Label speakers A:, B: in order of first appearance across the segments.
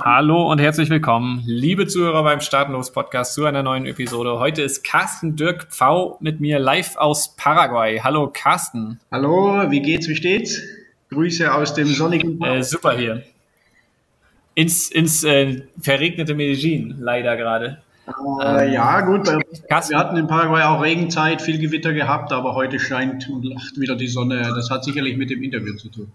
A: Hallo und herzlich willkommen, liebe Zuhörer beim Startenlos Podcast zu einer neuen Episode. Heute ist Carsten Dirk Pfau mit mir live aus Paraguay. Hallo Carsten.
B: Hallo, wie geht's, wie steht's? Grüße aus dem sonnigen.
A: Äh, super hier. Ins, ins äh, verregnete Medellin, leider gerade.
B: Äh, ja, gut. Wir hatten in Paraguay auch Regenzeit, viel Gewitter gehabt, aber heute scheint und lacht wieder die Sonne. Das hat sicherlich mit dem Interview zu tun.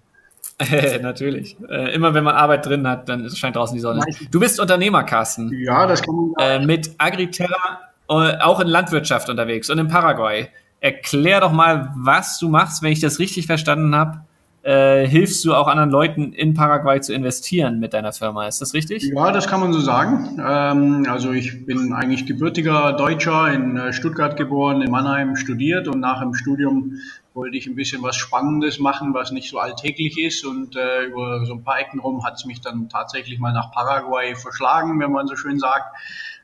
A: Natürlich. Äh, immer wenn man Arbeit drin hat, dann scheint draußen die Sonne. Du bist Unternehmer, Carsten.
B: Ja, das kann man.
A: Äh, mit Agriterra äh, auch in Landwirtschaft unterwegs und in Paraguay. Erklär doch mal, was du machst, wenn ich das richtig verstanden habe äh, hilfst du auch anderen Leuten in Paraguay zu investieren mit deiner Firma. Ist das richtig?
B: Ja, das kann man so sagen. Ähm, also ich bin eigentlich gebürtiger Deutscher, in äh, Stuttgart geboren, in Mannheim studiert und nach dem Studium wollte ich ein bisschen was Spannendes machen, was nicht so alltäglich ist. Und äh, über so ein paar Ecken rum hat es mich dann tatsächlich mal nach Paraguay verschlagen, wenn man so schön sagt.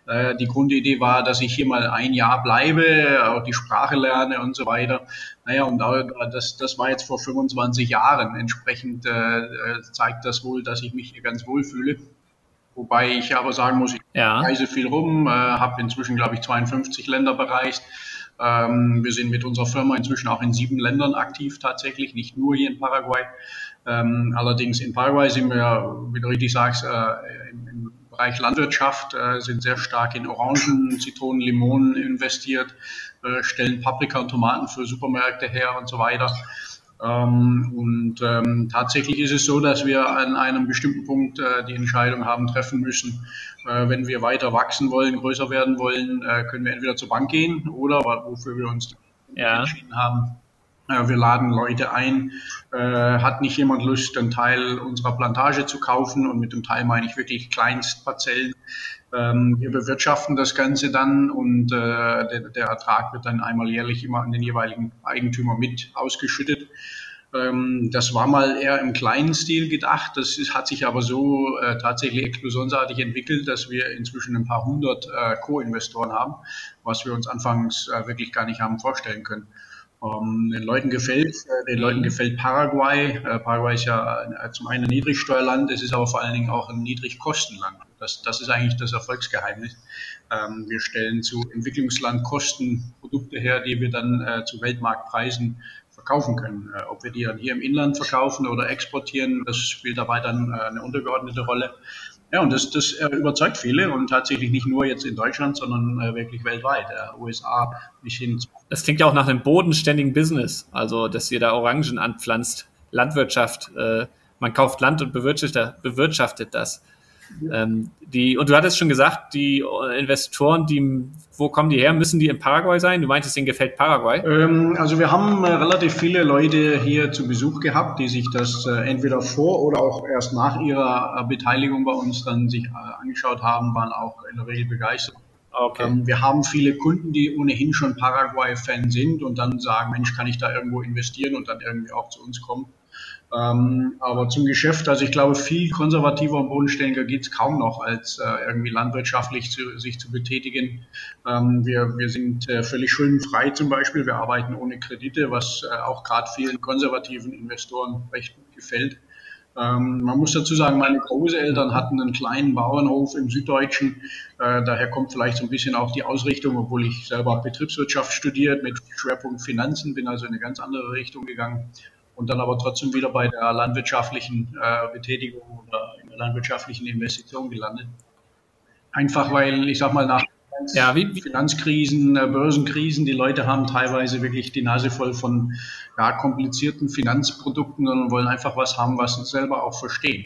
B: Äh, die Grundidee war, dass ich hier mal ein Jahr bleibe, auch die Sprache lerne und so weiter. Naja, und das, das war jetzt vor 25 Jahren. Entsprechend äh, zeigt das wohl, dass ich mich hier ganz wohl fühle. Wobei ich aber sagen muss, ich ja. reise viel rum, äh, habe inzwischen, glaube ich, 52 Länder bereist. Ähm, wir sind mit unserer Firma inzwischen auch in sieben Ländern aktiv tatsächlich, nicht nur hier in Paraguay. Ähm, allerdings in Paraguay sind wir, wie du richtig sagst, äh, im, im Bereich Landwirtschaft, äh, sind sehr stark in Orangen, Zitronen, Limonen investiert, äh, stellen Paprika und Tomaten für Supermärkte her und so weiter. Ähm, und ähm, tatsächlich ist es so, dass wir an einem bestimmten Punkt äh, die Entscheidung haben treffen müssen, äh, wenn wir weiter wachsen wollen, größer werden wollen, äh, können wir entweder zur Bank gehen oder wofür wir uns ja. entschieden haben, wir laden Leute ein. Äh, hat nicht jemand Lust, einen Teil unserer Plantage zu kaufen? Und mit dem Teil meine ich wirklich Kleinstparzellen. Ähm, wir bewirtschaften das Ganze dann und äh, der, der, Ertrag wird dann einmal jährlich immer an den jeweiligen Eigentümer mit ausgeschüttet. Ähm, das war mal eher im kleinen Stil gedacht. Das ist, hat sich aber so äh, tatsächlich explosionsartig entwickelt, dass wir inzwischen ein paar hundert äh, Co-Investoren haben, was wir uns anfangs äh, wirklich gar nicht haben vorstellen können. Ähm, den Leuten gefällt, äh, den Leuten gefällt Paraguay. Äh, Paraguay ist ja äh, zum einen ein Niedrigsteuerland, es ist aber vor allen Dingen auch ein Niedrigkostenland. Das, das ist eigentlich das Erfolgsgeheimnis. Ähm, wir stellen zu Entwicklungslandkosten Produkte her, die wir dann äh, zu Weltmarktpreisen verkaufen können. Äh, ob wir die dann hier im Inland verkaufen oder exportieren, das spielt dabei dann äh, eine untergeordnete Rolle. Ja, und das, das überzeugt viele und tatsächlich nicht nur jetzt in Deutschland, sondern äh, wirklich weltweit, äh, USA bis hin.
A: Das klingt ja auch nach einem bodenständigen Business, also dass ihr da Orangen anpflanzt, Landwirtschaft, äh, man kauft Land und bewirtschaftet, bewirtschaftet das. Ähm, die, und du hattest schon gesagt, die Investoren, die, wo kommen die her? Müssen die in Paraguay sein? Du meintest, ihnen gefällt Paraguay?
B: Ähm, also wir haben äh, relativ viele Leute hier zu Besuch gehabt, die sich das äh, entweder vor oder auch erst nach ihrer äh, Beteiligung bei uns dann sich äh, angeschaut haben, waren auch in der Regel begeistert. Okay. Ähm, wir haben viele Kunden, die ohnehin schon Paraguay-Fan sind und dann sagen, Mensch, kann ich da irgendwo investieren und dann irgendwie auch zu uns kommen. Ähm, aber zum Geschäft, also ich glaube, viel konservativer und bodenständiger geht es kaum noch, als äh, irgendwie landwirtschaftlich zu, sich zu betätigen. Ähm, wir, wir sind äh, völlig schuldenfrei zum Beispiel. Wir arbeiten ohne Kredite, was äh, auch gerade vielen konservativen Investoren recht gut gefällt. Ähm, man muss dazu sagen, meine Großeltern hatten einen kleinen Bauernhof im Süddeutschen. Äh, daher kommt vielleicht so ein bisschen auch die Ausrichtung, obwohl ich selber Betriebswirtschaft studiert mit Schwerpunkt Finanzen, bin also in eine ganz andere Richtung gegangen und dann aber trotzdem wieder bei der landwirtschaftlichen äh, Betätigung oder in der landwirtschaftlichen Investition gelandet. Einfach weil, ich sag mal, nach ja, wie? Finanzkrisen, äh, Börsenkrisen, die Leute haben teilweise wirklich die Nase voll von ja, komplizierten Finanzprodukten und wollen einfach was haben, was sie selber auch verstehen.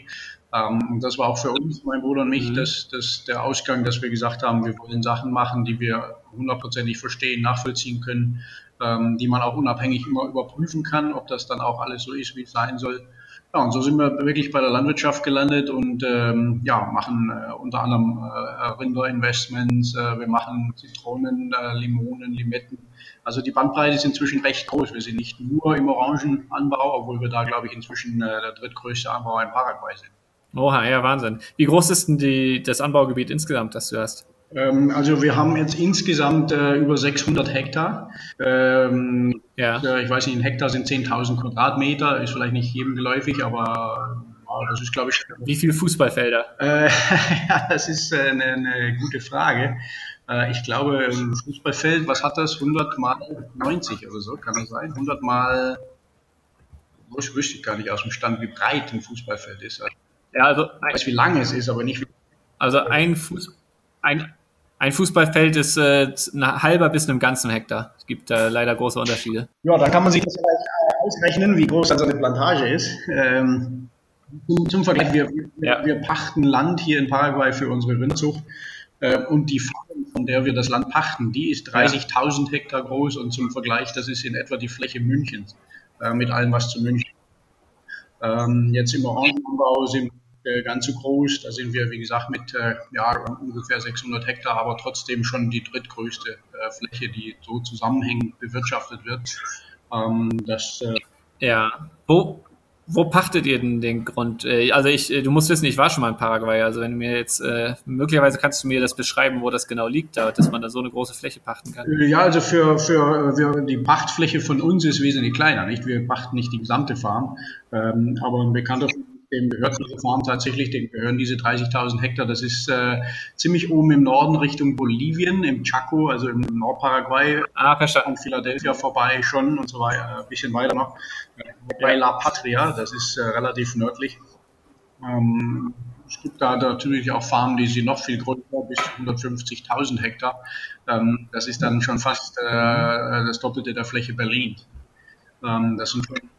B: Ähm, und das war auch für uns, mein Bruder und mich, mhm. das, das, der Ausgang, dass wir gesagt haben, wir wollen Sachen machen, die wir hundertprozentig verstehen, nachvollziehen können, ähm, die man auch unabhängig immer überprüfen kann, ob das dann auch alles so ist, wie es sein soll. Ja, und so sind wir wirklich bei der Landwirtschaft gelandet und ähm, ja, machen äh, unter anderem äh, Rinderinvestments, äh, wir machen Zitronen, äh, Limonen, Limetten. Also die Bandbreite ist inzwischen recht groß. Wir sind nicht nur im Orangenanbau, obwohl wir da, glaube ich, inzwischen äh, der drittgrößte Anbau in Paraguay sind.
A: Oha, ja, Wahnsinn. Wie groß ist denn die, das Anbaugebiet insgesamt, das du hast?
B: Ähm, also wir haben jetzt insgesamt äh, über 600 Hektar. Ähm, ja. äh, ich weiß nicht, ein Hektar sind 10.000 Quadratmeter, ist vielleicht nicht jedem geläufig, aber
A: das ist, glaube ich. Wie viele Fußballfelder?
B: Äh, ja, das ist äh, eine, eine gute Frage. Äh, ich glaube, ein Fußballfeld, was hat das? 100 mal 90 oder so, kann das sein? 100 mal, ich wüsste gar nicht aus dem Stand, wie breit ein Fußballfeld ist.
A: Ja, also
B: ich weiß, wie lang es ist, aber nicht wie.
A: Also ein, Fuß, ein, ein Fußballfeld ist äh, ein halber bis einem ganzen Hektar. Es gibt äh, leider große Unterschiede.
B: Ja, da kann man sich das vielleicht ausrechnen, wie groß also eine Plantage ist. Ähm, zum, zum, Vergleich, wir, ja. wir, pachten Land hier in Paraguay für unsere Rindzucht äh, und die Farm, von der wir das Land pachten, die ist 30.000 Hektar groß und zum Vergleich, das ist in etwa die Fläche Münchens äh, mit allem, was zu München. Ähm, jetzt im Orangenanbau sind äh, ganz so groß. Da sind wir, wie gesagt, mit äh, ja, ungefähr 600 Hektar, aber trotzdem schon die drittgrößte äh, Fläche, die so zusammenhängend bewirtschaftet wird.
A: Ähm, das, äh, ja, wo, wo pachtet ihr denn den Grund? Äh, also ich, du musst wissen, ich war schon mal in Paraguay. Also wenn du mir jetzt äh, möglicherweise kannst du mir das beschreiben, wo das genau liegt, da, dass man da so eine große Fläche pachten kann.
B: Ja, also für, für, für die Pachtfläche von uns ist wesentlich kleiner, nicht? Wir pachten nicht die gesamte Farm, ähm, aber ein bekannter dem gehört diese Farm tatsächlich, dem gehören diese 30.000 Hektar. Das ist äh, ziemlich oben im Norden Richtung Bolivien, im Chaco, also im Nordparaguay, ah, an Philadelphia vorbei schon und so weiter, ein bisschen weiter noch. Bei La Patria, das ist äh, relativ nördlich. Ähm, es gibt da natürlich auch Farmen, die sind noch viel größer, bis 150.000 Hektar. Ähm, das ist dann schon fast äh, das Doppelte der Fläche Berlin. Ähm, das sind schon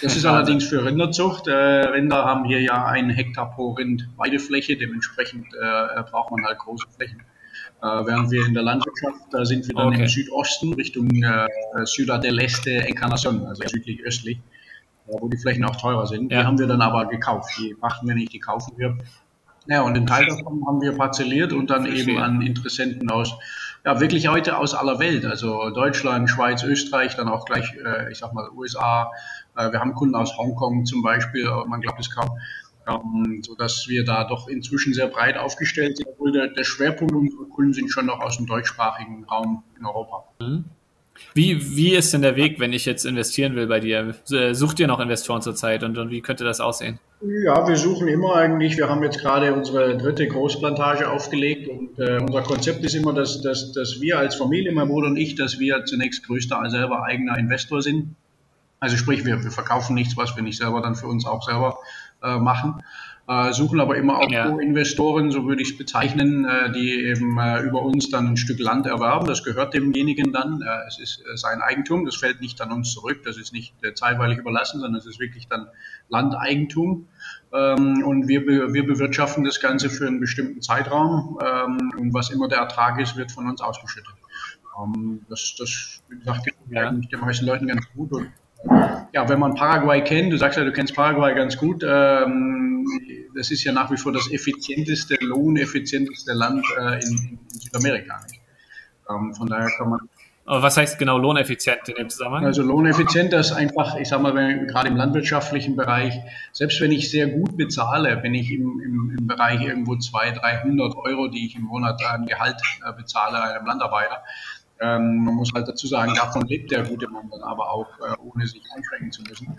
B: das ist allerdings für Rinderzucht. Äh, Rinder haben hier ja einen Hektar pro Rind Weidefläche, dementsprechend äh, braucht man halt große Flächen. Äh, während wir in der Landwirtschaft, da sind wir dann okay. im Südosten Richtung äh, Ciudad del Este Encarnacion, also südlich-östlich, wo die Flächen auch teurer sind. Ja. Die haben wir dann aber gekauft. Die machten wir nicht, die kaufen wir. Ja, und den Teil davon haben wir parzelliert und dann eben an Interessenten aus, ja, wirklich heute aus aller Welt, also Deutschland, Schweiz, Österreich, dann auch gleich, äh, ich sag mal, USA, äh, wir haben Kunden aus Hongkong zum Beispiel, man glaubt es kaum, ähm, so dass wir da doch inzwischen sehr breit aufgestellt sind, obwohl der, der Schwerpunkt unserer Kunden sind schon noch aus dem deutschsprachigen Raum in Europa. Mhm.
A: Wie, wie ist denn der Weg, wenn ich jetzt investieren will bei dir? Sucht ihr noch Investoren zurzeit und, und wie könnte das aussehen?
B: Ja, wir suchen immer eigentlich. Wir haben jetzt gerade unsere dritte Großplantage aufgelegt und äh, unser Konzept ist immer, dass, dass, dass wir als Familie, mein Bruder und ich, dass wir zunächst größter selber eigener Investor sind. Also sprich, wir, wir verkaufen nichts, was wir nicht selber dann für uns auch selber äh, machen. Äh, suchen aber immer auch ja. investoren so würde ich es bezeichnen, äh, die eben äh, über uns dann ein Stück Land erwerben. Das gehört demjenigen dann. Äh, es ist äh, sein Eigentum, das fällt nicht an uns zurück, das ist nicht äh, zeitweilig überlassen, sondern es ist wirklich dann Landeigentum. Ähm, und wir, be wir bewirtschaften das Ganze für einen bestimmten Zeitraum ähm, und was immer der Ertrag ist, wird von uns ausgeschüttet. Ähm, das, das, wie gesagt, gibt ja. eigentlich den meisten Leuten ganz gut und ja, wenn man Paraguay kennt, du sagst ja, du kennst Paraguay ganz gut, ähm, das ist ja nach wie vor das effizienteste, lohneffizienteste Land äh, in, in, Südamerika.
A: Ähm, von daher kann man. Aber was heißt genau lohneffizient in dem Zusammenhang?
B: Also lohneffizient ist einfach, ich sag mal, wenn, gerade im landwirtschaftlichen Bereich, selbst wenn ich sehr gut bezahle, wenn ich im, im, im Bereich irgendwo 200, 300 Euro, die ich im Monat an Gehalt äh, bezahle einem Landarbeiter, ähm, man muss halt dazu sagen, davon lebt der gute Mann dann aber auch, äh, ohne sich einschränken zu müssen.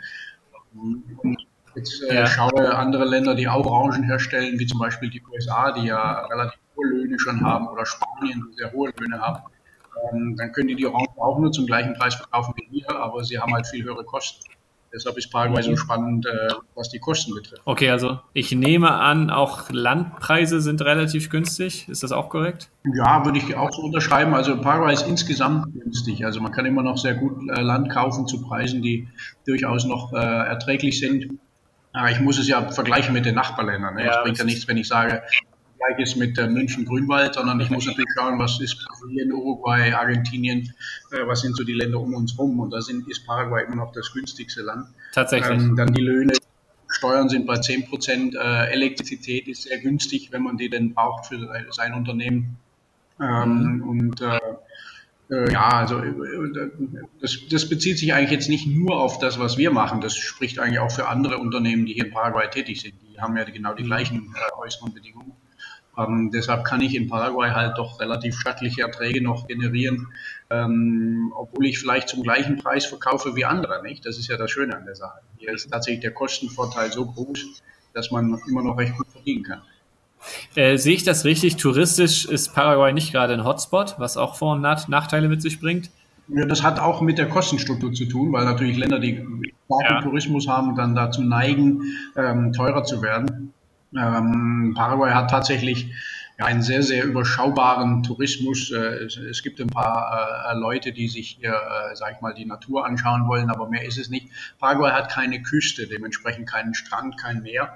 B: Und jetzt äh, ja. schaue andere Länder, die auch Orangen herstellen, wie zum Beispiel die USA, die ja relativ hohe Löhne schon haben, oder Spanien, die sehr hohe Löhne haben. Ähm, dann können die die Orangen auch nur zum gleichen Preis verkaufen wie wir, aber sie haben halt viel höhere Kosten. Deshalb ist Paraguay so spannend, äh, was die Kosten betrifft.
A: Okay, also ich nehme an, auch Landpreise sind relativ günstig. Ist das auch korrekt?
B: Ja, würde ich auch so unterschreiben. Also Paraguay ist insgesamt günstig. Also man kann immer noch sehr gut äh, Land kaufen zu Preisen, die durchaus noch äh, erträglich sind. Aber ich muss es ja vergleichen mit den Nachbarländern. Ne? Ja, es bringt ja nichts, wenn ich sage, Gleiches mit äh, München Grünwald, sondern ich muss natürlich schauen, was ist Brasilien, Uruguay, Argentinien, äh, was sind so die Länder um uns rum. Und da sind, ist Paraguay immer noch das günstigste Land.
A: Tatsächlich. Ähm,
B: dann die Löhne, Steuern sind bei 10 Prozent, äh, Elektrizität ist sehr günstig, wenn man die denn braucht für sein Unternehmen. Ähm, mhm. Und äh, äh, ja, also äh, das, das, bezieht sich eigentlich jetzt nicht nur auf das, was wir machen. Das spricht eigentlich auch für andere Unternehmen, die hier in Paraguay tätig sind. Die haben ja genau die gleichen äh, äußeren Bedingungen. Ähm, deshalb kann ich in Paraguay halt doch relativ stattliche Erträge noch generieren, ähm, obwohl ich vielleicht zum gleichen Preis verkaufe wie andere, nicht? Das ist ja das Schöne an der Sache. Hier ist tatsächlich der Kostenvorteil so groß, dass man immer noch recht gut verdienen kann.
A: Äh, sehe ich das richtig? Touristisch ist Paraguay nicht gerade ein Hotspot, was auch Vor- und Nachteile mit sich bringt?
B: Ja, das hat auch mit der Kostenstruktur zu tun, weil natürlich Länder, die starken ja. Tourismus haben, dann dazu neigen, ähm, teurer zu werden. Ähm, Paraguay hat tatsächlich ja, einen sehr, sehr überschaubaren Tourismus. Äh, es, es, gibt ein paar äh, Leute, die sich hier, äh, sag ich mal, die Natur anschauen wollen, aber mehr ist es nicht. Paraguay hat keine Küste, dementsprechend keinen Strand, kein Meer.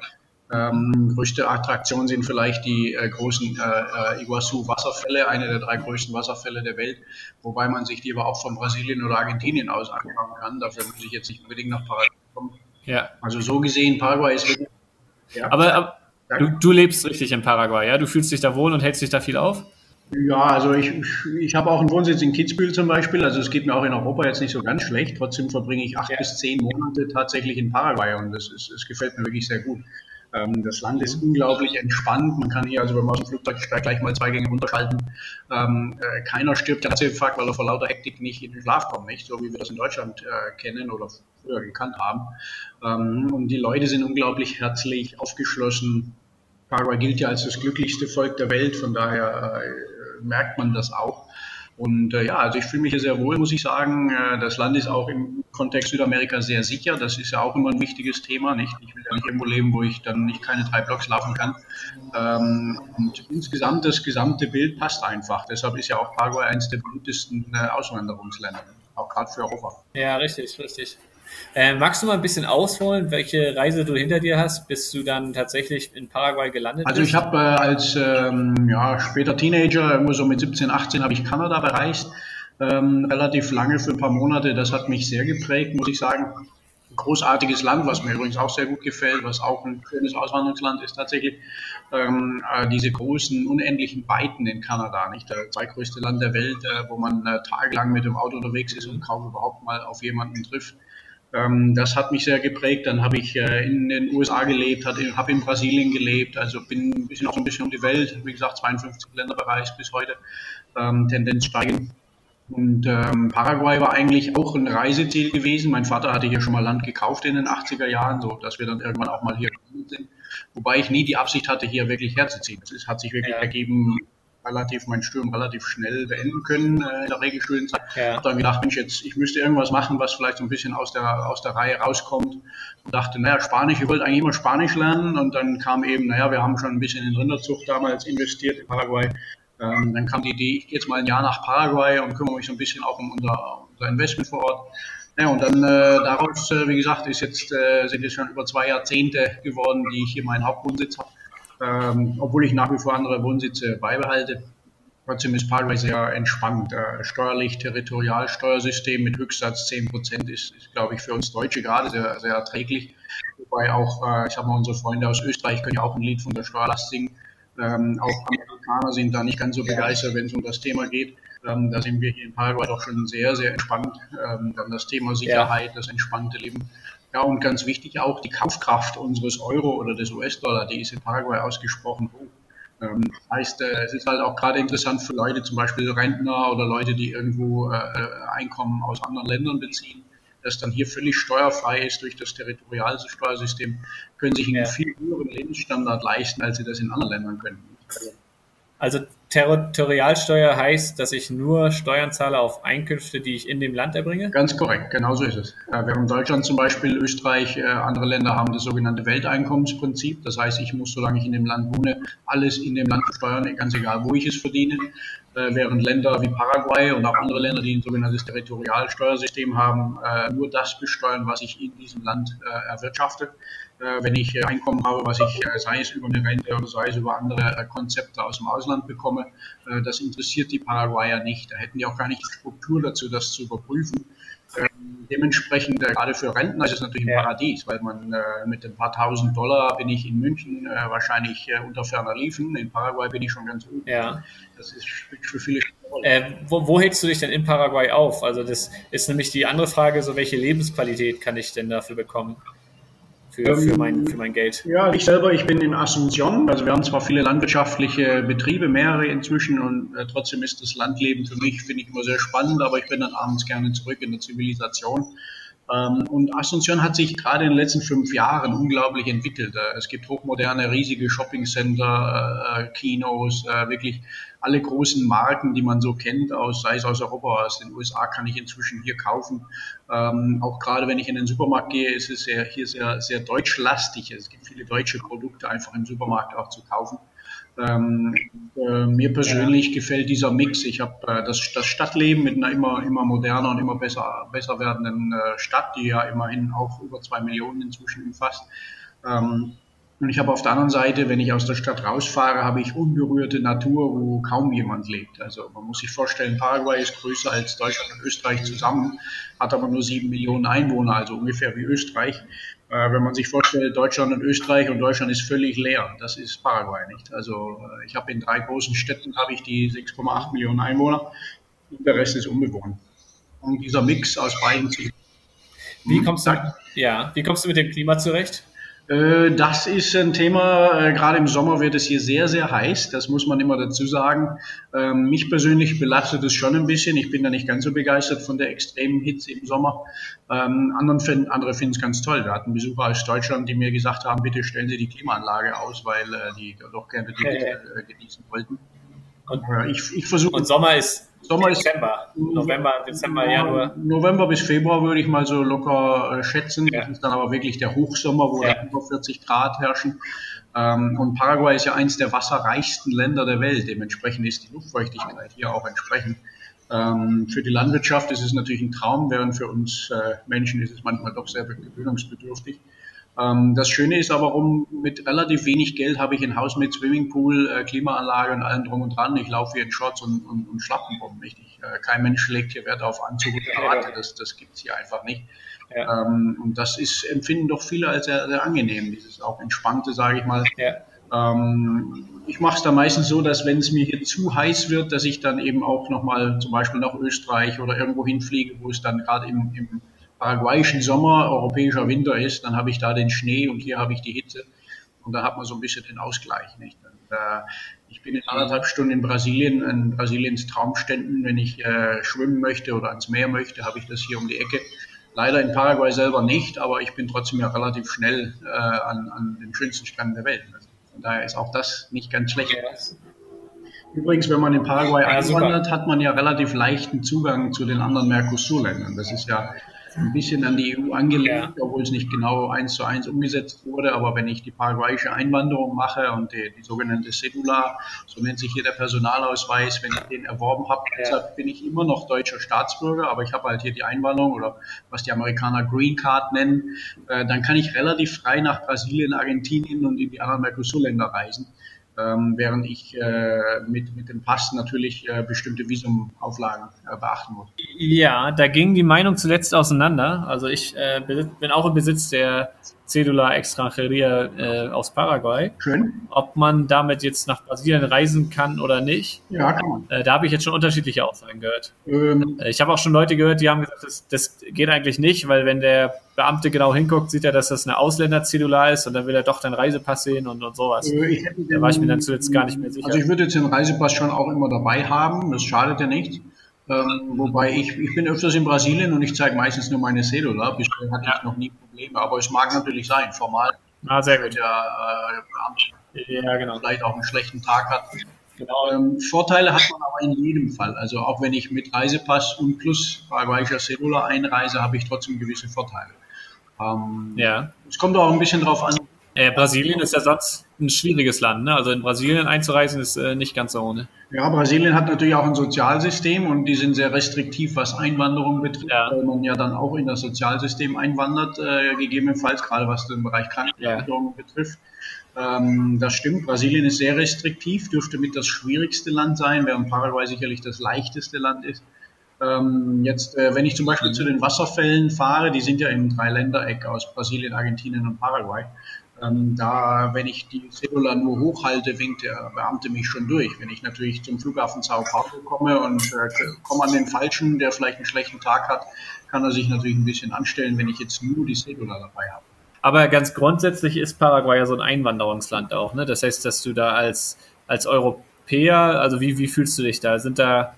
B: Ähm, größte Attraktion sind vielleicht die äh, großen äh, äh, Iguazu-Wasserfälle, eine der drei größten Wasserfälle der Welt, wobei man sich die aber auch von Brasilien oder Argentinien aus anschauen kann. Dafür muss ich jetzt nicht unbedingt nach Paraguay kommen. Ja. Also so gesehen, Paraguay ist wirklich.
A: Ja. Aber, aber du, du, lebst richtig in Paraguay, ja? Du fühlst dich da wohl und hältst dich da viel auf?
B: Ja, also ich, ich habe auch einen Wohnsitz in Kitzbühel zum Beispiel. Also es geht mir auch in Europa jetzt nicht so ganz schlecht. Trotzdem verbringe ich acht ja. bis zehn Monate tatsächlich in Paraguay und das, ist, das gefällt mir wirklich sehr gut. Ähm, das Land ist unglaublich entspannt. Man kann hier, also wenn man aus dem Flugzeug steigt, gleich mal zwei Gänge runterschalten. Ähm, äh, keiner stirbt Herzinfarkt, weil er vor lauter Hektik nicht in den Schlaf kommt, nicht? So wie wir das in Deutschland äh, kennen oder früher gekannt haben. Ähm, und die Leute sind unglaublich herzlich, aufgeschlossen. Paraguay gilt ja als das glücklichste Volk der Welt, von daher äh, merkt man das auch. Und äh, ja, also ich fühle mich hier sehr wohl, muss ich sagen. Äh, das Land ist auch im Kontext Südamerika sehr sicher. Das ist ja auch immer ein wichtiges Thema, nicht? Ich will ja nicht irgendwo leben, wo ich dann nicht keine drei Blocks laufen kann. Ähm, und insgesamt, das gesamte Bild passt einfach. Deshalb ist ja auch Paraguay eines der beliebtesten äh, Auswanderungsländer, auch gerade für Europa.
A: Ja, richtig, richtig. Äh, magst du mal ein bisschen ausholen, welche Reise du hinter dir hast, bis du dann tatsächlich in Paraguay gelandet
B: also bist? Also ich habe äh, als ähm, ja, später Teenager, irgendwo so mit 17, 18, habe ich Kanada bereist. Ähm, relativ lange für ein paar Monate. Das hat mich sehr geprägt, muss ich sagen. Ein großartiges Land, was mir übrigens auch sehr gut gefällt, was auch ein schönes Auswanderungsland ist tatsächlich. Ähm, äh, diese großen, unendlichen Weiten in Kanada, nicht? Das zweitgrößte Land der Welt, äh, wo man äh, tagelang mit dem Auto unterwegs ist und kaum überhaupt mal auf jemanden trifft. Ähm, das hat mich sehr geprägt. Dann habe ich äh, in den USA gelebt, habe in Brasilien gelebt, also bin ein bisschen auch so ein bisschen um die Welt, wie gesagt, 52 Länder bereist bis heute, ähm, Tendenz steigend. Und ähm, Paraguay war eigentlich auch ein Reiseziel gewesen. Mein Vater hatte hier schon mal Land gekauft in den 80er Jahren, so dass wir dann irgendwann auch mal hier sind. Wobei ich nie die Absicht hatte, hier wirklich herzuziehen. Es hat sich wirklich ja. ergeben, relativ mein Studium relativ schnell beenden können äh, in der Regelstudienzeit. Ja. Habe dann gedacht, Mensch, jetzt ich müsste irgendwas machen, was vielleicht so ein bisschen aus der aus der Reihe rauskommt. Und dachte, naja, Spanisch, ich wollte eigentlich immer Spanisch lernen und dann kam eben, naja, wir haben schon ein bisschen in Rinderzucht damals investiert in Paraguay. Ähm, dann kam die Idee, ich gehe jetzt mal ein Jahr nach Paraguay und kümmere mich so ein bisschen auch um unser, unser Investment vor Ort. Ja, und dann äh, daraus, äh, wie gesagt, ist jetzt, äh, sind jetzt schon über zwei Jahrzehnte geworden, die ich hier meinen Hauptwohnsitz habe ähm, obwohl ich nach wie vor andere Wohnsitze beibehalte. Trotzdem ist Paraguay sehr entspannt. Äh, steuerlich, Territorialsteuersystem mit Höchstsatz 10 Prozent ist, ist, glaube ich, für uns Deutsche gerade sehr, sehr erträglich. Wobei auch, äh, ich sag mal, unsere Freunde aus Österreich können ja auch ein Lied von der Steuerlast singen. Ähm, auch Amerikaner sind da nicht ganz so begeistert, wenn es um das Thema geht. Ähm, da sind wir hier in Paraguay doch schon sehr, sehr entspannt. Ähm, dann das Thema Sicherheit, ja. das entspannte Leben ja, und ganz wichtig auch die Kaufkraft unseres Euro oder des US-Dollar, die ist in Paraguay ausgesprochen hoch. Ähm, das heißt, äh, es ist halt auch gerade interessant für Leute, zum Beispiel Rentner oder Leute, die irgendwo äh, äh, Einkommen aus anderen Ländern beziehen, das dann hier völlig steuerfrei ist durch das Territorialsteuersystem, können sich einen ja. viel höheren Lebensstandard leisten, als sie das in anderen Ländern können.
A: Also Territorialsteuer heißt, dass ich nur Steuern zahle auf Einkünfte, die ich in dem Land erbringe?
B: Ganz korrekt, genau so ist es. Während Deutschland zum Beispiel, Österreich, äh, andere Länder haben das sogenannte Welteinkommensprinzip. Das heißt, ich muss, solange ich in dem Land wohne, alles in dem Land steuern, ganz egal, wo ich es verdiene. Äh, während Länder wie Paraguay und auch andere Länder, die ein sogenanntes Territorialsteuersystem haben, äh, nur das besteuern, was ich in diesem Land erwirtschafte. Äh, wenn ich Einkommen habe, was ich, sei es über eine Rente oder sei es über andere Konzepte aus dem Ausland bekomme, das interessiert die Paraguayer nicht. Da hätten die auch gar nicht die Struktur dazu, das zu überprüfen. Dementsprechend, gerade für Rentner ist es natürlich ein ja. Paradies, weil man mit ein paar tausend Dollar bin ich in München wahrscheinlich unter ferner Liefen. In Paraguay bin ich schon ganz oben.
A: Ja. Das ist für viele äh, wo, wo hältst du dich denn in Paraguay auf? Also das ist nämlich die andere Frage, so welche Lebensqualität kann ich denn dafür bekommen? Für, für, mein, für mein Geld?
B: Ja, ich selber, ich bin in Asunción. Also wir haben zwar viele landwirtschaftliche Betriebe, mehrere inzwischen, und äh, trotzdem ist das Landleben für mich, finde ich immer sehr spannend, aber ich bin dann abends gerne zurück in der Zivilisation. Ähm, und Asunción hat sich gerade in den letzten fünf Jahren unglaublich entwickelt. Äh, es gibt hochmoderne, riesige Shoppingcenter, äh, Kinos, äh, wirklich alle großen Marken, die man so kennt, aus, sei es aus Europa, aus den USA, kann ich inzwischen hier kaufen. Ähm, auch gerade wenn ich in den Supermarkt gehe, ist es sehr, hier sehr, sehr deutschlastig. Es gibt viele deutsche Produkte einfach im Supermarkt auch zu kaufen. Ähm, äh, mir persönlich ja. gefällt dieser Mix. Ich habe äh, das, das, Stadtleben mit einer immer, immer moderner und immer besser, besser werdenden äh, Stadt, die ja immerhin auch über zwei Millionen inzwischen umfasst. Ähm, und ich habe auf der anderen Seite, wenn ich aus der Stadt rausfahre, habe ich unberührte Natur, wo kaum jemand lebt. Also man muss sich vorstellen, Paraguay ist größer als Deutschland und Österreich zusammen, hat aber nur sieben Millionen Einwohner, also ungefähr wie Österreich. Äh, wenn man sich vorstellt, Deutschland und Österreich und Deutschland ist völlig leer. Das ist Paraguay nicht. Also äh, ich habe in drei großen Städten habe ich die 6,8 Millionen Einwohner und der Rest ist unbewohnt. Und dieser Mix aus beiden.
A: Wie kommst du, ja, wie kommst du mit dem Klima zurecht?
B: Äh, das ist ein Thema, äh, gerade im Sommer wird es hier sehr, sehr heiß, das muss man immer dazu sagen. Ähm, mich persönlich belastet es schon ein bisschen, ich bin da nicht ganz so begeistert von der extremen Hitze im Sommer. Ähm, andere finden es ganz toll. Wir hatten Besucher aus Deutschland, die mir gesagt haben, bitte stellen Sie die Klimaanlage aus, weil äh, die doch gerne die Hitze genießen wollten.
A: Und, ich, ich versuche. Und Sommer ist Sommer ist Dezember, November, Dezember, Januar.
B: November bis Februar würde ich mal so locker äh, schätzen. Ja. Das ist dann aber wirklich der Hochsommer, wo ja. über 40 Grad herrschen. Ähm, und Paraguay ist ja eines der wasserreichsten Länder der Welt. Dementsprechend ist die Luftfeuchtigkeit hier auch entsprechend. Ähm, für die Landwirtschaft ist es natürlich ein Traum, während für uns äh, Menschen ist es manchmal doch sehr gewöhnungsbedürftig. Ähm, das Schöne ist aber, um, mit relativ wenig Geld habe ich ein Haus mit Swimmingpool, äh, Klimaanlage und allem drum und dran. Ich laufe hier in Shorts und, und, und Schlappen rum. Ich, äh, kein Mensch legt hier Wert auf Anzug und Krawatte. Das, das gibt es hier einfach nicht. Ja. Ähm, und das ist, empfinden doch viele als sehr, sehr angenehm, dieses auch entspannte, sage ich mal. Ja. Ähm, ich mache es dann meistens so, dass wenn es mir hier zu heiß wird, dass ich dann eben auch nochmal zum Beispiel nach Österreich oder irgendwo hinfliege, wo es dann gerade im, im paraguayischen Sommer europäischer Winter ist, dann habe ich da den Schnee und hier habe ich die Hitze. Und da hat man so ein bisschen den Ausgleich. Nicht? Und, äh, ich bin in anderthalb Stunden in Brasilien, in Brasiliens Traumständen. Wenn ich äh, schwimmen möchte oder ans Meer möchte, habe ich das hier um die Ecke. Leider in Paraguay selber nicht, aber ich bin trotzdem ja relativ schnell äh, an, an den schönsten Stränden der Welt. Also von daher ist auch das nicht ganz schlecht. Übrigens, wenn man in Paraguay ja, einwandert, hat man ja relativ leichten Zugang zu den anderen Mercosur-Ländern. Das ist ja ein bisschen an die EU angelegt, ja. obwohl es nicht genau eins zu eins umgesetzt wurde. Aber wenn ich die paraguayische Einwanderung mache und die, die sogenannte Cedula, so nennt sich hier der Personalausweis, wenn ich den erworben habe, ja. deshalb bin ich immer noch deutscher Staatsbürger, aber ich habe halt hier die Einwanderung oder was die Amerikaner Green Card nennen, äh, dann kann ich relativ frei nach Brasilien, Argentinien und in die anderen Mercosur-Länder reisen ähm, während ich äh, mit, mit dem Pass natürlich äh, bestimmte Visumauflagen äh, beachten muss.
A: Ja, da ging die Meinung zuletzt auseinander. Also ich äh, bin auch im Besitz der Cedula Extranjeria äh, aus Paraguay. Schön. Ob man damit jetzt nach Brasilien reisen kann oder nicht. Ja, kann man. Äh, da habe ich jetzt schon unterschiedliche Aussagen gehört. Ähm. Äh, ich habe auch schon Leute gehört, die haben gesagt, das, das geht eigentlich nicht, weil wenn der Beamte genau hinguckt, sieht er, dass das eine Ausländerzellula ist und dann will er doch den Reisepass sehen und, und sowas. Äh, den, da war ich mir dann zuletzt gar nicht mehr sicher.
B: Also ich würde jetzt den Reisepass schon auch immer dabei haben, das schadet ja nicht. Ähm, wobei ich, ich bin öfters in Brasilien und ich zeige meistens nur meine Cedula. Bisher hatte ja. ich noch nie Probleme, aber es mag natürlich sein, formal.
A: Ah, sehr gut.
B: Der äh, ja, genau. vielleicht auch einen schlechten Tag hat. Genau. Ähm, Vorteile hat man aber in jedem Fall. Also auch wenn ich mit Reisepass und plus paraguayischer Cedula einreise, habe ich trotzdem gewisse Vorteile. Ähm, ja. Es kommt auch ein bisschen drauf an,
A: äh, Brasilien ist ja sonst ein schwieriges Land. Ne? Also in Brasilien einzureisen ist äh, nicht ganz so ohne.
B: Ja, Brasilien hat natürlich auch ein Sozialsystem und die sind sehr restriktiv, was Einwanderung betrifft, ja. weil man ja dann auch in das Sozialsystem einwandert, äh, gegebenenfalls, gerade was den Bereich Krankenversicherung ja. betrifft. Ähm, das stimmt, Brasilien ist sehr restriktiv, dürfte mit das schwierigste Land sein, während Paraguay sicherlich das leichteste Land ist. Ähm, jetzt, äh, wenn ich zum Beispiel zu den Wasserfällen fahre, die sind ja im Dreiländereck aus Brasilien, Argentinien und Paraguay. Ähm, da, wenn ich die Cedula nur hochhalte, winkt der Beamte mich schon durch. Wenn ich natürlich zum Flughafen Sao Paulo komme und äh, komme an den Falschen, der vielleicht einen schlechten Tag hat, kann er sich natürlich ein bisschen anstellen, wenn ich jetzt nur die Cedula dabei habe.
A: Aber ganz grundsätzlich ist Paraguay ja so ein Einwanderungsland auch. Ne? Das heißt, dass du da als, als Europäer, also wie, wie fühlst du dich da? Sind da,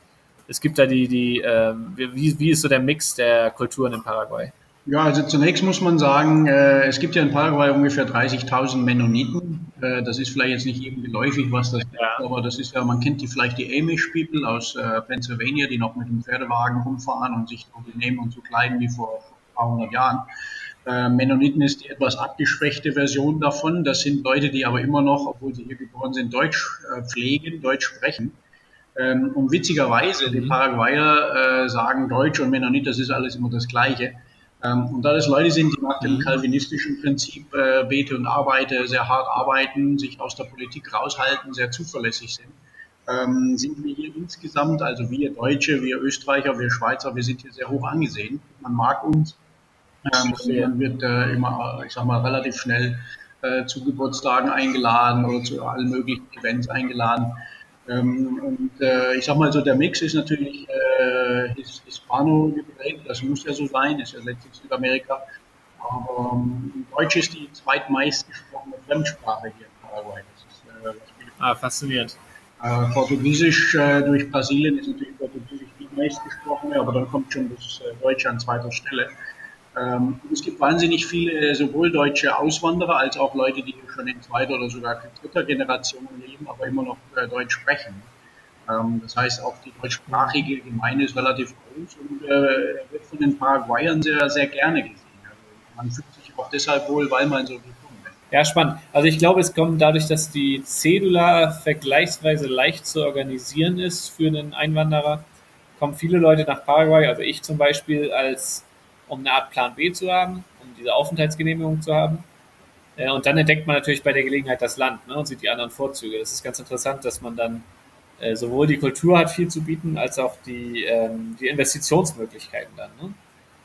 A: es gibt da die, die äh, wie, wie ist so der Mix der Kulturen in Paraguay?
B: Ja, also zunächst muss man sagen, äh, es gibt ja in Paraguay ungefähr 30.000 Mennoniten. Äh, das ist vielleicht jetzt nicht jedem geläufig, was das ja. ist, aber das ist ja, man kennt die vielleicht die Amish People aus äh, Pennsylvania, die noch mit dem Pferdewagen rumfahren und sich so benehmen und so kleiden wie vor ein paar hundert Jahren. Äh, Mennoniten ist die etwas abgeschwächte Version davon. Das sind Leute, die aber immer noch, obwohl sie hier geboren sind, Deutsch äh, pflegen, Deutsch sprechen. Ähm, und witzigerweise, die mhm. Paraguayer äh, sagen Deutsch und Mennonit, das ist alles immer das Gleiche. Ähm, und da das Leute sind, die nach dem mhm. kalvinistischen Prinzip äh, bete und arbeite, sehr hart arbeiten, sich aus der Politik raushalten, sehr zuverlässig sind, ähm, sind wir hier insgesamt, also wir Deutsche, wir Österreicher, wir Schweizer, wir sind hier sehr hoch angesehen. Man mag uns, ähm, man wird äh, immer, ich sag mal, relativ schnell äh, zu Geburtstagen eingeladen oder zu allen möglichen Events eingeladen. Ähm, und äh, ich sag mal so, der Mix ist natürlich äh, Hispano geprägt, das muss ja so sein, ist ja letztlich Südamerika. Aber ähm, Deutsch ist die zweitmeist gesprochene Fremdsprache hier in Paraguay.
A: Das ist, äh, ah, faszinierend.
B: Äh, Portugiesisch äh, durch Brasilien ist natürlich Portugiesisch die meist gesprochene, aber dann kommt schon das äh, Deutsche an zweiter Stelle. Ähm, es gibt wahnsinnig viele sowohl deutsche Auswanderer als auch Leute, die schon in zweiter oder sogar dritter Generation leben, aber immer noch äh, Deutsch sprechen. Ähm, das heißt, auch die deutschsprachige Gemeinde ist relativ groß und äh, wird von den Paraguayern sehr, sehr gerne gesehen. Also man fühlt sich auch deshalb wohl, weil man so willkommen ist.
A: Ja, spannend. Also ich glaube, es kommt dadurch, dass die Cedula vergleichsweise leicht zu organisieren ist für einen Einwanderer, kommen viele Leute nach Paraguay, also ich zum Beispiel als um eine Art Plan B zu haben, um diese Aufenthaltsgenehmigung zu haben. Äh, und dann entdeckt man natürlich bei der Gelegenheit das Land ne, und sieht die anderen Vorzüge. Das ist ganz interessant, dass man dann äh, sowohl die Kultur hat viel zu bieten, als auch die, ähm, die Investitionsmöglichkeiten dann. Ne?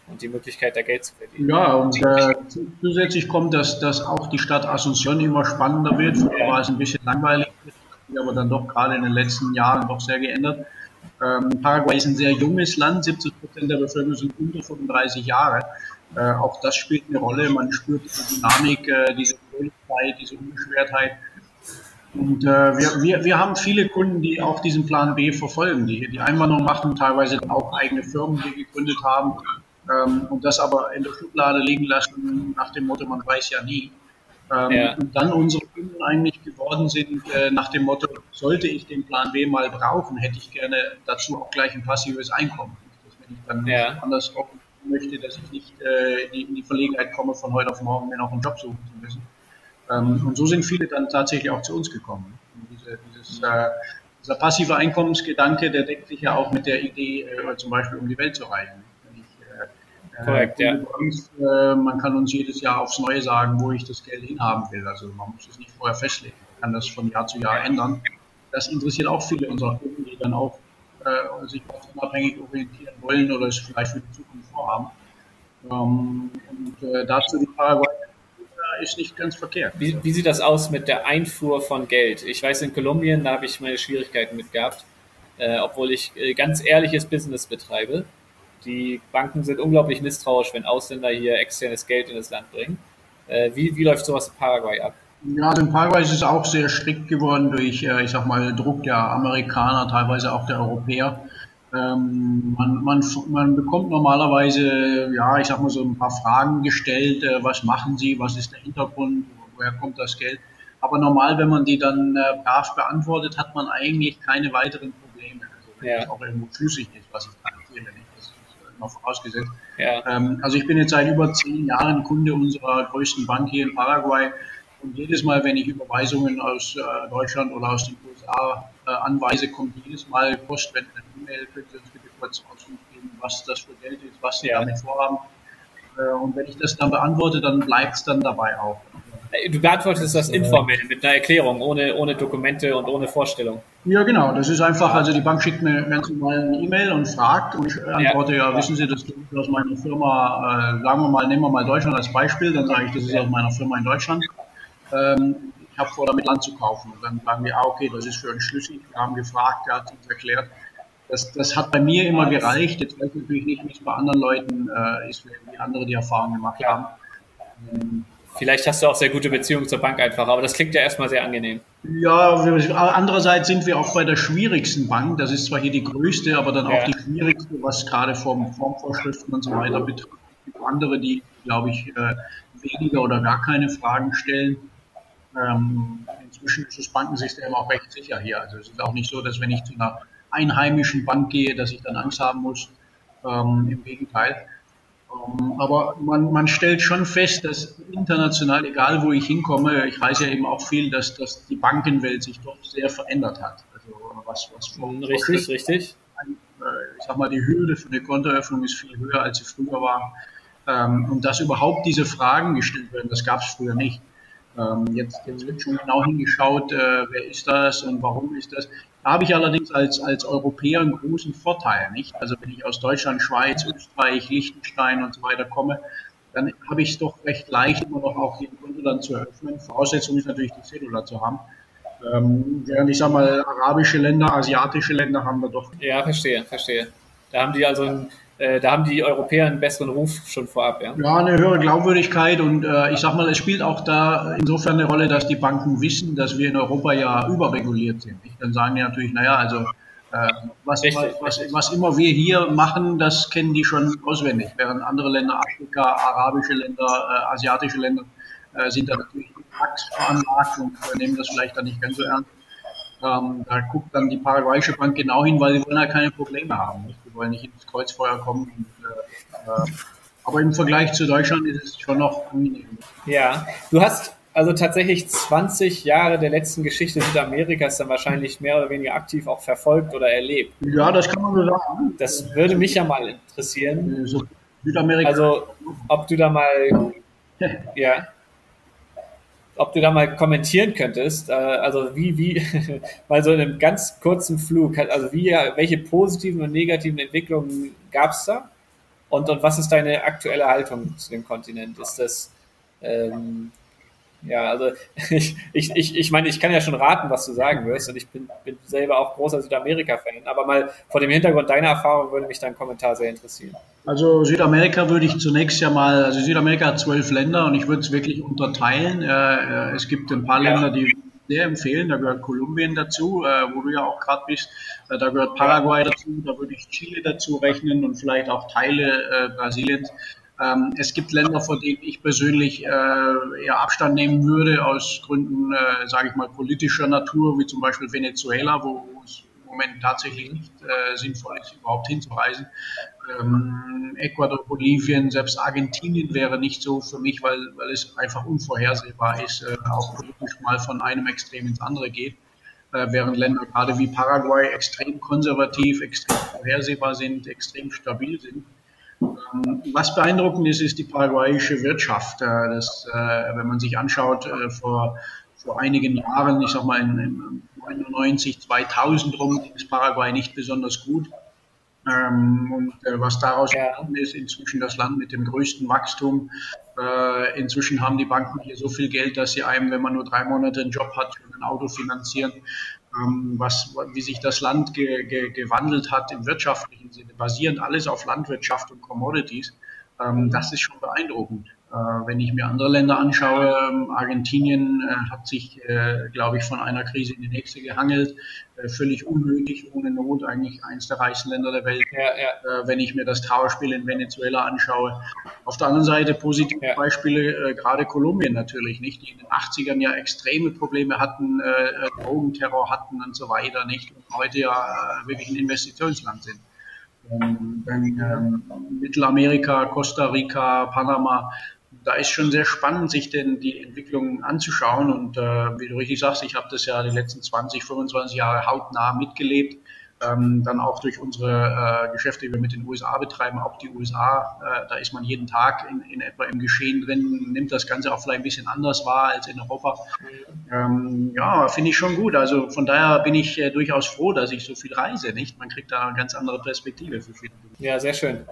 A: Und die Möglichkeit, da Geld zu verdienen.
B: Ja, und äh, zusätzlich kommt, dass, dass auch die Stadt Asunción immer spannender wird. Früher war es ein bisschen langweilig, aber dann doch gerade in den letzten Jahren doch sehr geändert. Ähm, Paraguay ist ein sehr junges Land, 70 Prozent der Bevölkerung sind unter 35 Jahre. Äh, auch das spielt eine Rolle. Man spürt die Dynamik, äh, diese Fröhlichkeit, diese Unbeschwertheit. Und äh, wir, wir, wir haben viele Kunden, die auch diesen Plan B verfolgen, die die Einwanderung machen, teilweise auch eigene Firmen, die gegründet haben ähm, und das aber in der Schublade liegen lassen nach dem Motto, man weiß ja nie. Ähm, ja. Und dann unsere Kunden eigentlich geworden sind äh, nach dem Motto, sollte ich den Plan B mal brauchen, hätte ich gerne dazu auch gleich ein passives Einkommen. Dass wenn ich dann ja. anders möchte, dass ich nicht äh, in die Verlegenheit komme, von heute auf morgen mir noch einen Job suchen zu müssen. Ähm, und so sind viele dann tatsächlich auch zu uns gekommen. Diese, dieses, äh, dieser passive Einkommensgedanke, der deckt sich ja auch mit der Idee, äh, zum Beispiel um die Welt zu reisen. Korrekt, ja. Angst, äh, man kann uns jedes Jahr aufs Neue sagen, wo ich das Geld hinhaben will. Also man muss es nicht vorher festlegen. Man kann das von Jahr zu Jahr ändern. Das interessiert auch viele unserer Kunden, die dann auch äh, sich unabhängig orientieren wollen oder es vielleicht für die Zukunft vorhaben. Ähm, und äh, dazu die Paraguay ist nicht ganz verkehrt.
A: Wie, wie, sieht das aus mit der Einfuhr von Geld? Ich weiß, in Kolumbien, da habe ich meine Schwierigkeiten mit gehabt, äh, obwohl ich äh, ganz ehrliches Business betreibe. Die Banken sind unglaublich misstrauisch, wenn Ausländer hier externes Geld in das Land bringen. Äh, wie, wie läuft sowas in Paraguay ab?
B: Ja, also in Paraguay ist es auch sehr strikt geworden durch, äh, ich sag mal, Druck der Amerikaner, teilweise auch der Europäer. Ähm, man, man, man bekommt normalerweise, ja, ich sag mal so ein paar Fragen gestellt, äh, was machen sie, was ist der Hintergrund, woher kommt das Geld. Aber normal, wenn man die dann äh, brav beantwortet, hat man eigentlich keine weiteren Probleme. Also wenn ja. das auch irgendwo schlüssig ist, was ich da erzähle mal vorausgesetzt. Ja. Ähm, also ich bin jetzt seit über zehn Jahren Kunde unserer größten Bank hier in Paraguay. Und jedes Mal, wenn ich Überweisungen aus äh, Deutschland oder aus den USA äh, anweise, kommt jedes Mal Post, wenn eine E-Mail, können Sie uns bitte kurz Auskunft geben, was das für Geld ist, was Sie ja. damit vorhaben. Äh, und wenn ich das dann beantworte, dann bleibt es dann dabei auch.
A: Du beantwortest das informell mit einer Erklärung, ohne, ohne Dokumente und ohne Vorstellung.
B: Ja, genau. Das ist einfach, also die Bank schickt mir ganz normal eine E-Mail und fragt und ich antworte, ja, ja wissen Sie, das ist aus meiner Firma, äh, sagen wir mal, nehmen wir mal Deutschland als Beispiel, dann sage ich, das ist aus meiner Firma in Deutschland. Ähm, ich habe vor, damit Land zu kaufen. Und dann sagen wir, ah, okay, das ist für uns schlüssig. Wir haben gefragt, er hat uns erklärt. Das, das hat bei mir immer gereicht. Jetzt weiß ich natürlich nicht, wie es bei anderen Leuten äh, ist, wie andere die Erfahrung gemacht haben.
A: Ähm, Vielleicht hast du auch sehr gute Beziehungen zur Bank einfach, aber das klingt ja erstmal sehr angenehm.
B: Ja, wir, andererseits sind wir auch bei der schwierigsten Bank. Das ist zwar hier die größte, aber dann ja. auch die schwierigste, was gerade Formvorschriften und so weiter betrifft. Es gibt andere, die, glaube ich, äh, weniger oder gar keine Fragen stellen. Ähm, inzwischen ist das Bankensystem auch recht sicher hier. Also es ist auch nicht so, dass wenn ich zu einer einheimischen Bank gehe, dass ich dann Angst haben muss. Ähm, Im Gegenteil. Ähm, aber man, man stellt schon fest, dass international, egal wo ich hinkomme, ich weiß ja eben auch viel, dass, dass die Bankenwelt sich doch sehr verändert hat. Also
A: was, was vor, richtig, vor richtig.
B: Äh, ich sag mal, die Hürde für eine Kontoeröffnung ist viel höher, als sie früher war. Ähm, und dass überhaupt diese Fragen gestellt werden, das gab es früher nicht. Ähm, jetzt, jetzt wird schon genau hingeschaut, äh, wer ist das und warum ist das. Habe ich allerdings als, als Europäer einen großen Vorteil, nicht? Also wenn ich aus Deutschland, Schweiz, Österreich, Liechtenstein und so weiter komme, dann habe ich es doch recht leicht, immer noch auch hier ein Konto dann zu eröffnen. Voraussetzung ist natürlich, die Cedula zu haben. Ähm, während ich sage mal, arabische Länder, asiatische Länder haben wir doch.
A: Ja, verstehe, verstehe. Da haben die also ein äh, da haben die Europäer einen besseren Ruf schon vorab.
B: Ja, ja eine höhere Glaubwürdigkeit und äh, ich sag mal, es spielt auch da insofern eine Rolle, dass die Banken wissen, dass wir in Europa ja überreguliert sind. Dann sagen die natürlich, naja, also äh, was, richtig, was, richtig. was, immer wir hier machen, das kennen die schon auswendig, während andere Länder, Afrika, arabische Länder, äh, asiatische Länder, äh, sind da natürlich veranlagt und nehmen das vielleicht dann nicht ganz so ernst. Ähm, da guckt dann die paraguayische Bank genau hin, weil sie wollen ja keine Probleme haben. Nicht? Die wollen nicht ins Kreuzfeuer kommen. Und, äh, aber im Vergleich zu Deutschland ist es schon noch angenehm.
A: Ja, du hast also tatsächlich 20 Jahre der letzten Geschichte Südamerikas dann wahrscheinlich mehr oder weniger aktiv auch verfolgt oder erlebt.
B: Ja, das kann man so sagen.
A: Das würde mich ja mal interessieren. So Südamerika. Also, ob du da mal, ja, ob du da mal kommentieren könntest, äh, also wie, wie, mal so in einem ganz kurzen Flug, also wie, welche positiven und negativen Entwicklungen gab es da? Und, und was ist deine aktuelle Haltung zu dem Kontinent? Ist das, ähm, ja, also ich, ich, ich, ich meine, ich kann ja schon raten, was du sagen wirst und ich bin, bin selber auch großer Südamerika-Fan, aber mal vor dem Hintergrund deiner Erfahrung würde mich dein Kommentar sehr interessieren.
B: Also Südamerika würde ich zunächst ja mal, also Südamerika hat zwölf Länder und ich würde es wirklich unterteilen. Äh, äh, es gibt ein paar. Länder, die sehr empfehlen, da gehört Kolumbien dazu, äh, wo du ja auch gerade bist, da gehört Paraguay dazu, da würde ich Chile dazu rechnen und vielleicht auch Teile Brasiliens. Ähm, es gibt Länder, vor denen ich persönlich äh, eher Abstand nehmen würde, aus Gründen, äh, sage ich mal, politischer Natur, wie zum Beispiel Venezuela, wo es im Moment tatsächlich nicht äh, sinnvoll ist, überhaupt hinzureisen. Ähm, Ecuador, Bolivien, selbst Argentinien wäre nicht so für mich, weil, weil es einfach unvorhersehbar ist, äh, auch politisch mal von einem Extrem ins andere geht. Äh, während Länder gerade wie Paraguay extrem konservativ, extrem vorhersehbar sind, extrem stabil sind. Was beeindruckend ist, ist die paraguayische Wirtschaft. Äh, das, äh, wenn man sich anschaut, äh, vor, vor einigen Jahren, ich sag mal in, 99, 2000 rum, ist Paraguay nicht besonders gut. Ähm, und was daraus geworden ist, inzwischen das Land mit dem größten Wachstum. inzwischen haben die Banken hier so viel Geld, dass sie einem, wenn man nur drei Monate einen Job hat, ein Auto finanzieren was, wie sich das Land ge, ge, gewandelt hat im wirtschaftlichen Sinne, basierend alles auf Landwirtschaft und Commodities, ähm, das ist schon beeindruckend. Äh, wenn ich mir andere Länder anschaue, ähm, Argentinien äh, hat sich, äh, glaube ich, von einer Krise in die nächste gehangelt, völlig unnötig, ohne Not, eigentlich eines der reichsten Länder der Welt. Ja, ja. Wenn ich mir das Trauerspiel in Venezuela anschaue. Auf der anderen Seite positive ja. Beispiele, gerade Kolumbien natürlich, nicht, die in den 80ern ja extreme Probleme hatten, Drogenterror hatten und so weiter, nicht, und heute ja wirklich ein Investitionsland sind. Ähm, dann ähm, Mittelamerika, Costa Rica, Panama, da ist schon sehr spannend, sich denn die Entwicklung anzuschauen. Und äh, wie du richtig sagst, ich habe das ja die letzten 20, 25 Jahre hautnah mitgelebt. Ähm, dann auch durch unsere äh, Geschäfte, die wir mit den USA betreiben, auch die USA, äh, da ist man jeden Tag in, in, etwa im Geschehen drin, nimmt das Ganze auch vielleicht ein bisschen anders wahr als in Europa. Ähm, ja, finde ich schon gut. Also von daher bin ich äh, durchaus froh, dass ich so viel reise, nicht? Man kriegt da eine ganz andere Perspektive für viele.
A: Ja, sehr schön.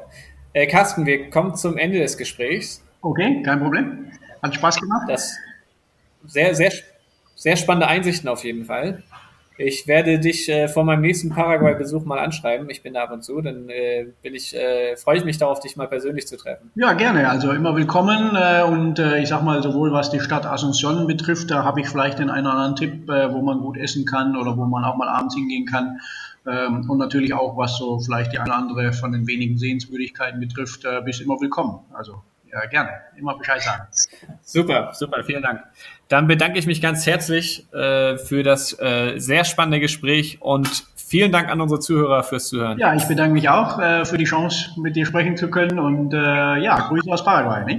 A: Äh, Carsten, wir kommen zum Ende des Gesprächs.
B: Okay, kein Problem. Hat Spaß gemacht.
A: Das sehr, sehr, sehr spannende Einsichten auf jeden Fall. Ich werde dich äh, vor meinem nächsten Paraguay-Besuch mal anschreiben. Ich bin da ab und zu. Dann äh, bin ich, äh, freue ich mich darauf, dich mal persönlich zu treffen.
B: Ja, gerne. Also immer willkommen. Äh, und äh, ich sag mal, sowohl was die Stadt Asunción betrifft, da habe ich vielleicht den einen oder anderen Tipp, äh, wo man gut essen kann oder wo man auch mal abends hingehen kann. Ähm, und natürlich auch, was so vielleicht die eine oder andere von den wenigen Sehenswürdigkeiten betrifft, äh, bist immer willkommen. Also ja, gerne. Immer Bescheid sagen.
A: Super, super, vielen Dank. Dann bedanke ich mich ganz herzlich äh, für das äh, sehr spannende Gespräch und vielen Dank an unsere Zuhörer fürs Zuhören.
B: Ja, ich bedanke mich auch äh, für die Chance, mit dir sprechen zu können und äh, ja, Grüße aus Paraguay. Nicht?